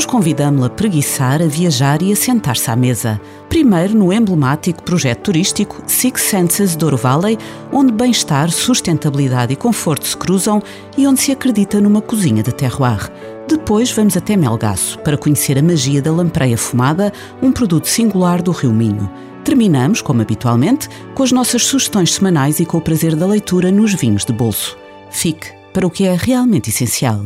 Hoje convidamos-la a preguiçar, a viajar e a sentar-se à mesa. Primeiro no emblemático projeto turístico Six Senses Douro Valley, onde bem-estar, sustentabilidade e conforto se cruzam e onde se acredita numa cozinha de terroir. Depois vamos até Melgaço para conhecer a magia da lampreia fumada, um produto singular do Rio Minho. Terminamos, como habitualmente, com as nossas sugestões semanais e com o prazer da leitura nos vinhos de bolso. Fique para o que é realmente essencial.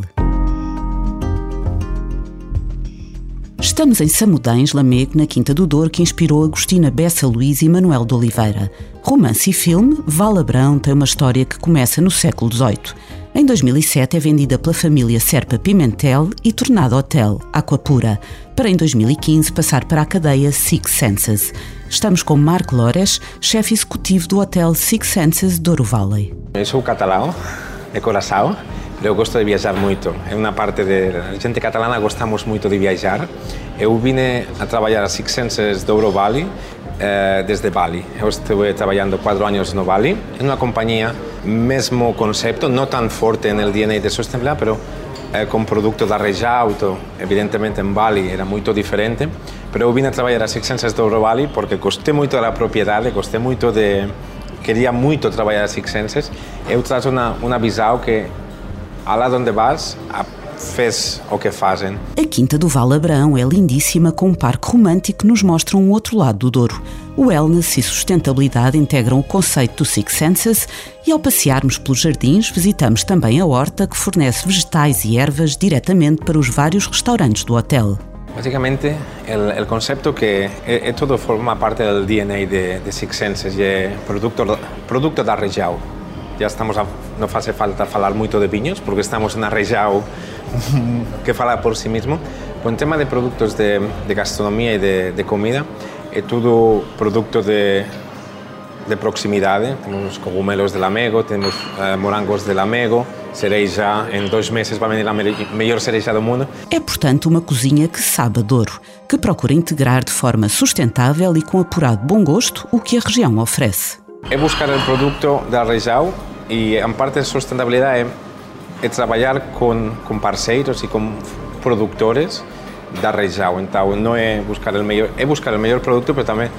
Estamos em Samudães, Lamego, na Quinta do Douro, que inspirou Agostina Bessa Luís e Manuel de Oliveira. Romance e filme, Valabrão tem uma história que começa no século XVIII. Em 2007 é vendida pela família Serpa Pimentel e tornada hotel Aquapura, para em 2015 passar para a cadeia Six Senses. Estamos com Marco Lores, chefe executivo do hotel Six Senses Douro Valley. Eu sou catalão, de coração, Eu gosto de viajar moito. É unha parte de... A xente catalana gostamos moito de viajar. Eu vine a traballar a Six Senses do Valley eh, desde Bali. Eu estive traballando 4 anos no Bali, en unha compañía, mesmo concepto, non tan forte en el DNA de sostenibilidade, pero eh, con produto da Rejauto, evidentemente en Bali era moito diferente, pero eu vine a traballar a Six Senses do Euro porque gostei moito da propiedade, gostei moito de... Quería moito traballar a Six Senses. Eu trazo unha, unha visão que lá onde vas, fez o que fazem. A Quinta do Val Abrão é lindíssima com um parque romântico que nos mostra um outro lado do Douro. O wellness e sustentabilidade integram o conceito do Six Senses e ao passearmos pelos jardins visitamos também a horta que fornece vegetais e ervas diretamente para os vários restaurantes do hotel. Básicamente, el, el concepto que é, é todo forma parte do DNA de, de Six Senses e é produto, produto da região. Já estamos a, não faz falta falar muito de vinhos, porque estamos na região que fala por si mesmo. Com tema de produtos de, de gastronomia e de, de comida, é tudo produto de, de proximidade. Temos cogumelos de Lamego, temos uh, morangos de Lamego, cereja, em dois meses vai vender a melhor cereja do mundo. É, portanto, uma cozinha que sabe a Douro, que procura integrar de forma sustentável e com apurado bom gosto o que a região oferece. É buscar o produto da região e, em parte, a sustentabilidade é, trabalhar com parceiros e com produtores da região. Então, não é buscar o melhor, é buscar o melhor produto, mas também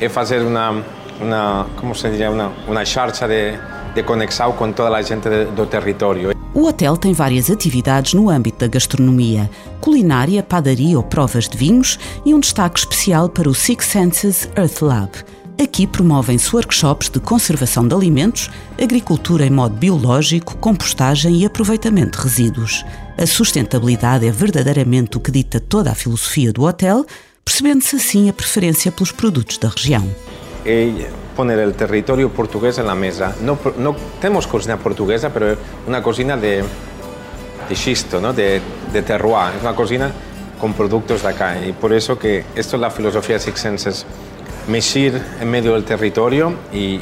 é fazer uma, uma como se diria, uma, uma charcha de, de conexão com toda a gente do território. O hotel tem várias atividades no âmbito da gastronomia, culinária, padaria ou provas de vinhos e um destaque especial para o Six Senses Earth Lab. Aqui promovem-se workshops de conservação de alimentos, agricultura em modo biológico, compostagem e aproveitamento de resíduos. A sustentabilidade é verdadeiramente o que dita toda a filosofia do hotel, percebendo-se assim a preferência pelos produtos da região. É poner o território português na mesa. Não, não temos cozinha portuguesa, mas é uma cozinha de, de xisto, de, de terroir. É uma cozinha com produtos da cá. E por isso que isto é a filosofia Six Senses mexer em meio do território e,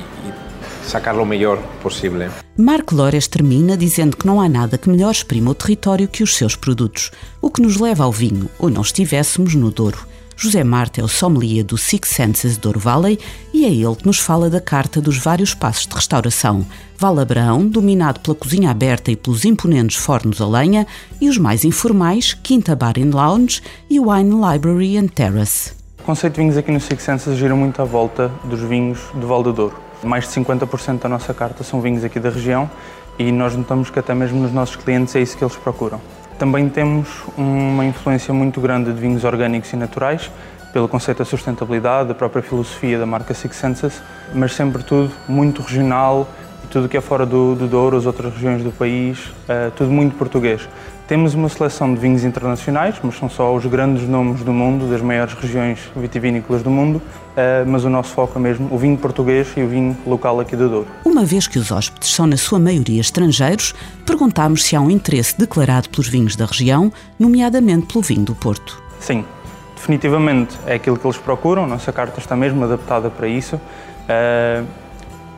sacar o melhor possível. Marco Lores termina dizendo que não há nada que melhor exprima o território que os seus produtos, o que nos leva ao vinho, ou não estivéssemos no Douro. José Marte é o sommelier do Six Senses Douro Valley e é ele que nos fala da carta dos vários passos de restauração. Valabrão, dominado pela cozinha aberta e pelos imponentes fornos a lenha, e os mais informais, Quinta Bar and Lounge e Wine Library and Terrace. O conceito de vinhos aqui no Six Senses gira muito à volta dos vinhos do Val do Douro. Mais de 50% da nossa carta são vinhos aqui da região e nós notamos que até mesmo nos nossos clientes é isso que eles procuram. Também temos uma influência muito grande de vinhos orgânicos e naturais, pelo conceito da sustentabilidade, da própria filosofia da marca Six Senses, mas sempre tudo muito regional tudo que é fora do, do Douro, as outras regiões do país, uh, tudo muito português. Temos uma seleção de vinhos internacionais, mas são só os grandes nomes do mundo, das maiores regiões vitivinícolas do mundo, eh, mas o nosso foco é mesmo o vinho português e o vinho local aqui do Douro. Uma vez que os hóspedes são na sua maioria estrangeiros, perguntámos se há um interesse declarado pelos vinhos da região, nomeadamente pelo vinho do Porto. Sim, de definitivamente é aquilo que eles procuram, nossa carta está mesmo adaptada para isso. Uh,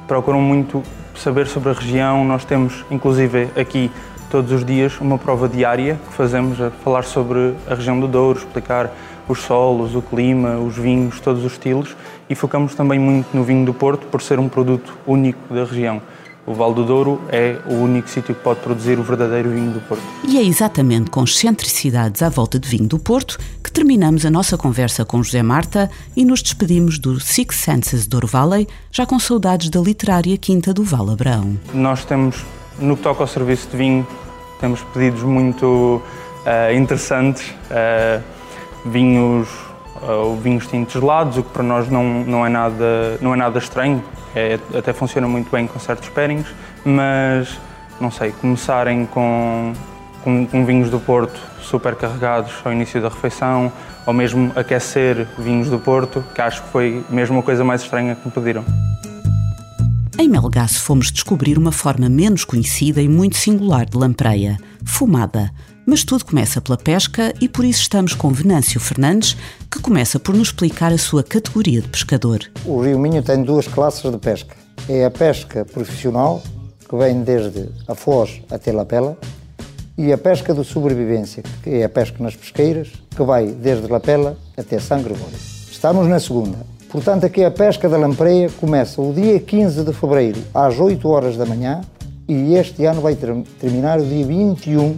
procuram muito saber sobre a região, nós temos inclusive aqui todos os dias uma prova diária que fazemos a falar sobre a região do Douro, explicar os solos, o clima, os vinhos, todos os estilos e focamos também muito no vinho do Porto por ser um produto único da região. O Val do Douro é o único sítio que pode produzir o verdadeiro vinho do Porto. E é exatamente com excentricidades à volta de vinho do Porto que terminamos a nossa conversa com José Marta e nos despedimos do Six Senses Douro Valley, já com saudades da literária Quinta do Val Abrão. Nós temos, no que toca ao serviço de vinho, temos pedidos muito uh, interessantes, uh, vinhos, uh, vinhos tintos gelados, o que para nós não, não, é, nada, não é nada estranho, é, até funciona muito bem com certos pairings, mas não sei, começarem com, com, com, vinhos do Porto super carregados ao início da refeição, ou mesmo aquecer vinhos do Porto, que acho que foi mesmo a coisa mais estranha que me pediram. Em Melgaço fomos descobrir uma forma menos conhecida e muito singular de lampreia, fumada. Mas tudo começa pela pesca e por isso estamos com Venâncio Fernandes, que começa por nos explicar a sua categoria de pescador. O Rio Minho tem duas classes de pesca. É a pesca profissional, que vem desde a Foz até Lapela, e a pesca de sobrevivência, que é a pesca nas pesqueiras, que vai desde Lapela até São Gregório. Estamos na segunda. Portanto, aqui a pesca da lampreia começa o dia 15 de fevereiro, às 8 horas da manhã, e este ano vai ter, terminar o dia 21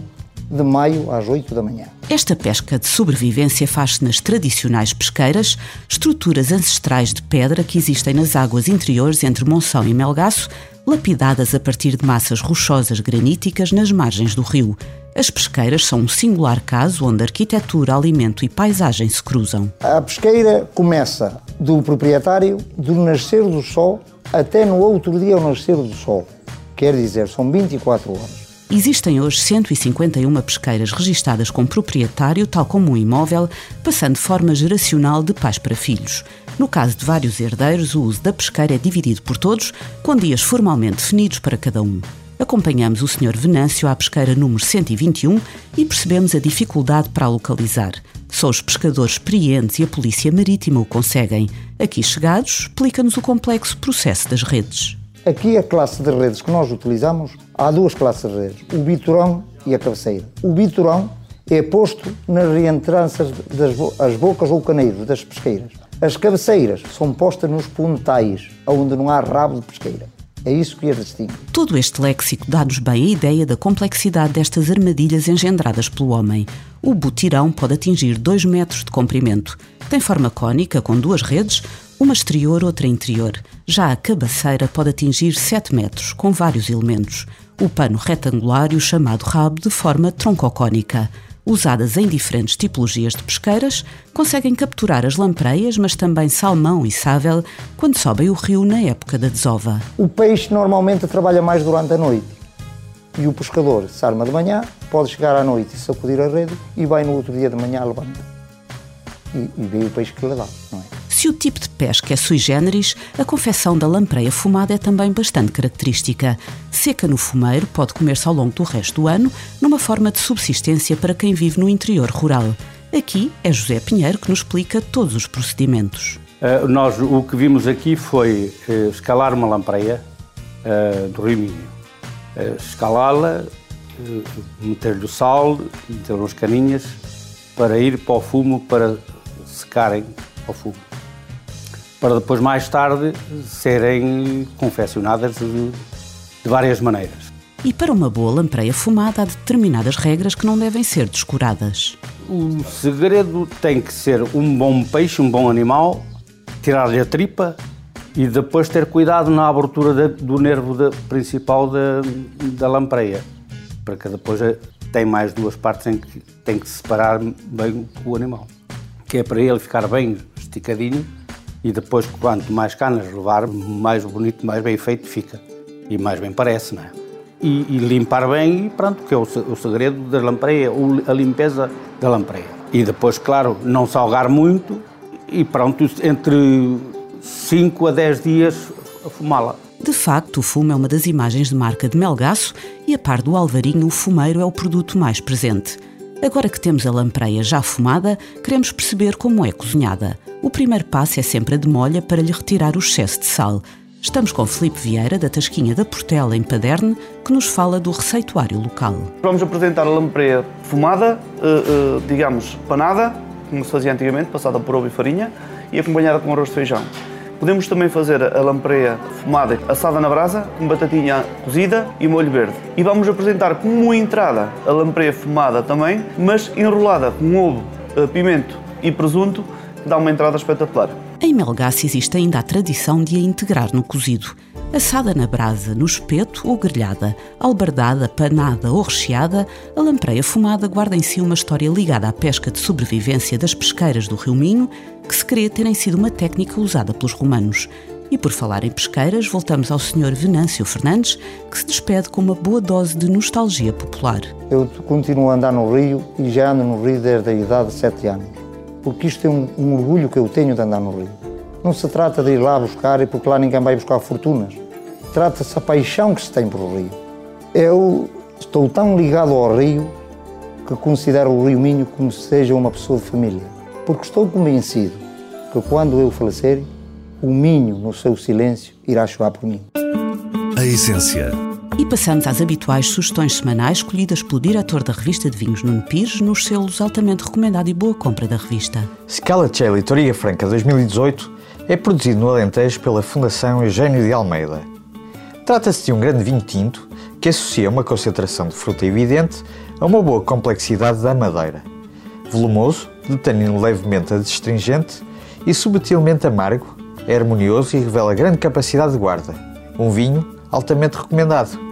de maio às 8 da manhã. Esta pesca de sobrevivência faz-se nas tradicionais pesqueiras, estruturas ancestrais de pedra que existem nas águas interiores entre Monção e Melgaço, lapidadas a partir de massas rochosas graníticas nas margens do rio. As pesqueiras são um singular caso onde arquitetura, alimento e paisagem se cruzam. A pesqueira começa do proprietário do nascer do sol até no outro dia ao nascer do sol. Quer dizer, são 24 horas. Existem hoje 151 pesqueiras registadas com proprietário, tal como um imóvel, passando de forma geracional de pais para filhos. No caso de vários herdeiros, o uso da pesqueira é dividido por todos, com dias formalmente definidos para cada um. Acompanhamos o Sr. Venâncio à pesqueira número 121 e percebemos a dificuldade para a localizar. Só os pescadores experientes e a Polícia Marítima o conseguem. Aqui chegados, explica-nos o complexo processo das redes. Aqui a classe de redes que nós utilizamos, há duas classes de redes, o biturão e a cabeceira. O biturão é posto nas reentranças das as bocas ou caneiros das pesqueiras. As cabeceiras são postas nos pontais, onde não há rabo de pesqueira. É isso que as distingue. Todo este léxico dá-nos bem a ideia da complexidade destas armadilhas engendradas pelo homem. O butirão pode atingir 2 metros de comprimento. Tem forma cônica, com duas redes, uma exterior, outra interior. Já a cabaceira pode atingir 7 metros, com vários elementos. O pano retangular e o chamado rabo de forma troncocónica. Usadas em diferentes tipologias de pesqueiras, conseguem capturar as lampreias, mas também salmão e sável, quando sobem o rio na época da desova. O peixe normalmente trabalha mais durante a noite. E o pescador se arma de manhã, pode chegar à noite e sacudir a rede e vai no outro dia de manhã levanta. E, e vê o peixe que lhe dá, não é? Se o tipo de pesca é sui generis, a confecção da lampreia fumada é também bastante característica. Seca no fumeiro, pode comer-se ao longo do resto do ano, numa forma de subsistência para quem vive no interior rural. Aqui é José Pinheiro que nos explica todos os procedimentos. Uh, nós o que vimos aqui foi uh, escalar uma lampreia uh, do Rio Minho. Escalá-la, meter-lhe o sal, meter umas caninhas para ir para o fumo para secarem ao fumo para depois, mais tarde, serem confeccionadas de, de várias maneiras. E para uma boa lampreia fumada há determinadas regras que não devem ser descuradas. O segredo tem que ser um bom peixe, um bom animal, tirar-lhe a tripa e depois ter cuidado na abertura de, do nervo de, principal da, da lampreia, para que depois eh, tem mais duas partes em que tem que separar bem o animal, que é para ele ficar bem esticadinho e depois, quanto mais canas levar, mais bonito, mais bem feito fica. E mais bem parece, não é? E, e limpar bem, e pronto, que é o, o segredo da lampreia, a limpeza da lampreia. E depois, claro, não salgar muito e pronto, entre 5 a 10 dias fumá-la. De facto, o fumo é uma das imagens de marca de Melgaço e, a par do Alvarinho, o fumeiro é o produto mais presente. Agora que temos a lampreia já fumada, queremos perceber como é cozinhada. O primeiro passo é sempre a demolha para lhe retirar o excesso de sal. Estamos com Felipe Vieira, da Tasquinha da Portela, em Paderne, que nos fala do receituário local. Vamos apresentar a lampreia fumada, eh, eh, digamos, panada, como se fazia antigamente, passada por ovo e farinha, e acompanhada com arroz de feijão. Podemos também fazer a lampreia fumada assada na brasa, com batatinha cozida e molho verde. E vamos apresentar como entrada a lampreia fumada também, mas enrolada com ovo, eh, pimento e presunto, dá uma entrada espetacular. Em Melgaço existe ainda a tradição de a integrar no cozido. Assada na brasa, no espeto ou grelhada, albardada, panada ou recheada, a lampreia fumada guarda em si uma história ligada à pesca de sobrevivência das pesqueiras do Rio Minho, que se crê terem sido uma técnica usada pelos romanos. E por falar em pesqueiras, voltamos ao Sr. Venâncio Fernandes, que se despede com uma boa dose de nostalgia popular. Eu continuo a andar no Rio e já ando no Rio desde a idade de 7 anos, porque isto é um, um orgulho que eu tenho de andar no Rio. Não se trata de ir lá buscar, porque lá ninguém vai buscar fortunas. Trata-se da paixão que se tem pelo Rio. Eu estou tão ligado ao Rio que considero o Rio Minho como se seja uma pessoa de família. Porque estou convencido que quando eu falecer, o Minho, no seu silêncio, irá chorar por mim. A essência. E passamos às habituais sugestões semanais escolhidas pelo diretor da revista de vinhos, Nuno Pires, nos selos altamente recomendado e boa compra da revista. Scala Toriga Franca 2018 é produzido no Alentejo pela Fundação Eugênio de Almeida. Trata-se de um grande vinho tinto que associa uma concentração de fruta evidente a uma boa complexidade da madeira. Volumoso, de tanino levemente adstringente e subtilmente amargo, é harmonioso e revela grande capacidade de guarda. Um vinho altamente recomendado.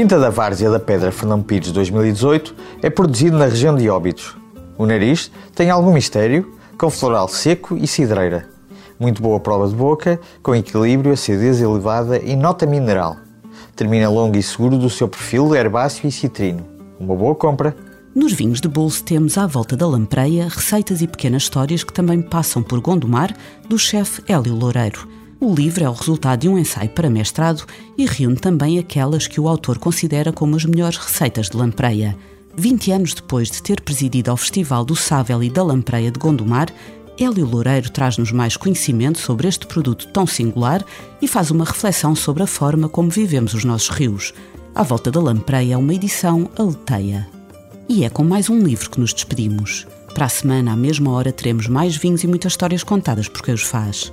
Quinta da Várzea da Pedra Fernão Pires 2018 é produzido na região de Óbidos. O nariz tem algum mistério, com floral seco e cidreira. Muito boa prova de boca, com equilíbrio, acidez elevada e nota mineral. Termina longo e seguro do seu perfil herbáceo e citrino. Uma boa compra. Nos vinhos de bolso temos à volta da lampreia receitas e pequenas histórias que também passam por Gondomar, do chefe Hélio Loureiro. O livro é o resultado de um ensaio para mestrado e reúne também aquelas que o autor considera como as melhores receitas de lampreia. 20 anos depois de ter presidido ao Festival do Sável e da Lampreia de Gondomar, Hélio Loureiro traz-nos mais conhecimento sobre este produto tão singular e faz uma reflexão sobre a forma como vivemos os nossos rios. À volta da Lampreia, uma edição aleteia. E é com mais um livro que nos despedimos. Para a semana, à mesma hora, teremos mais vinhos e muitas histórias contadas por quem os faz.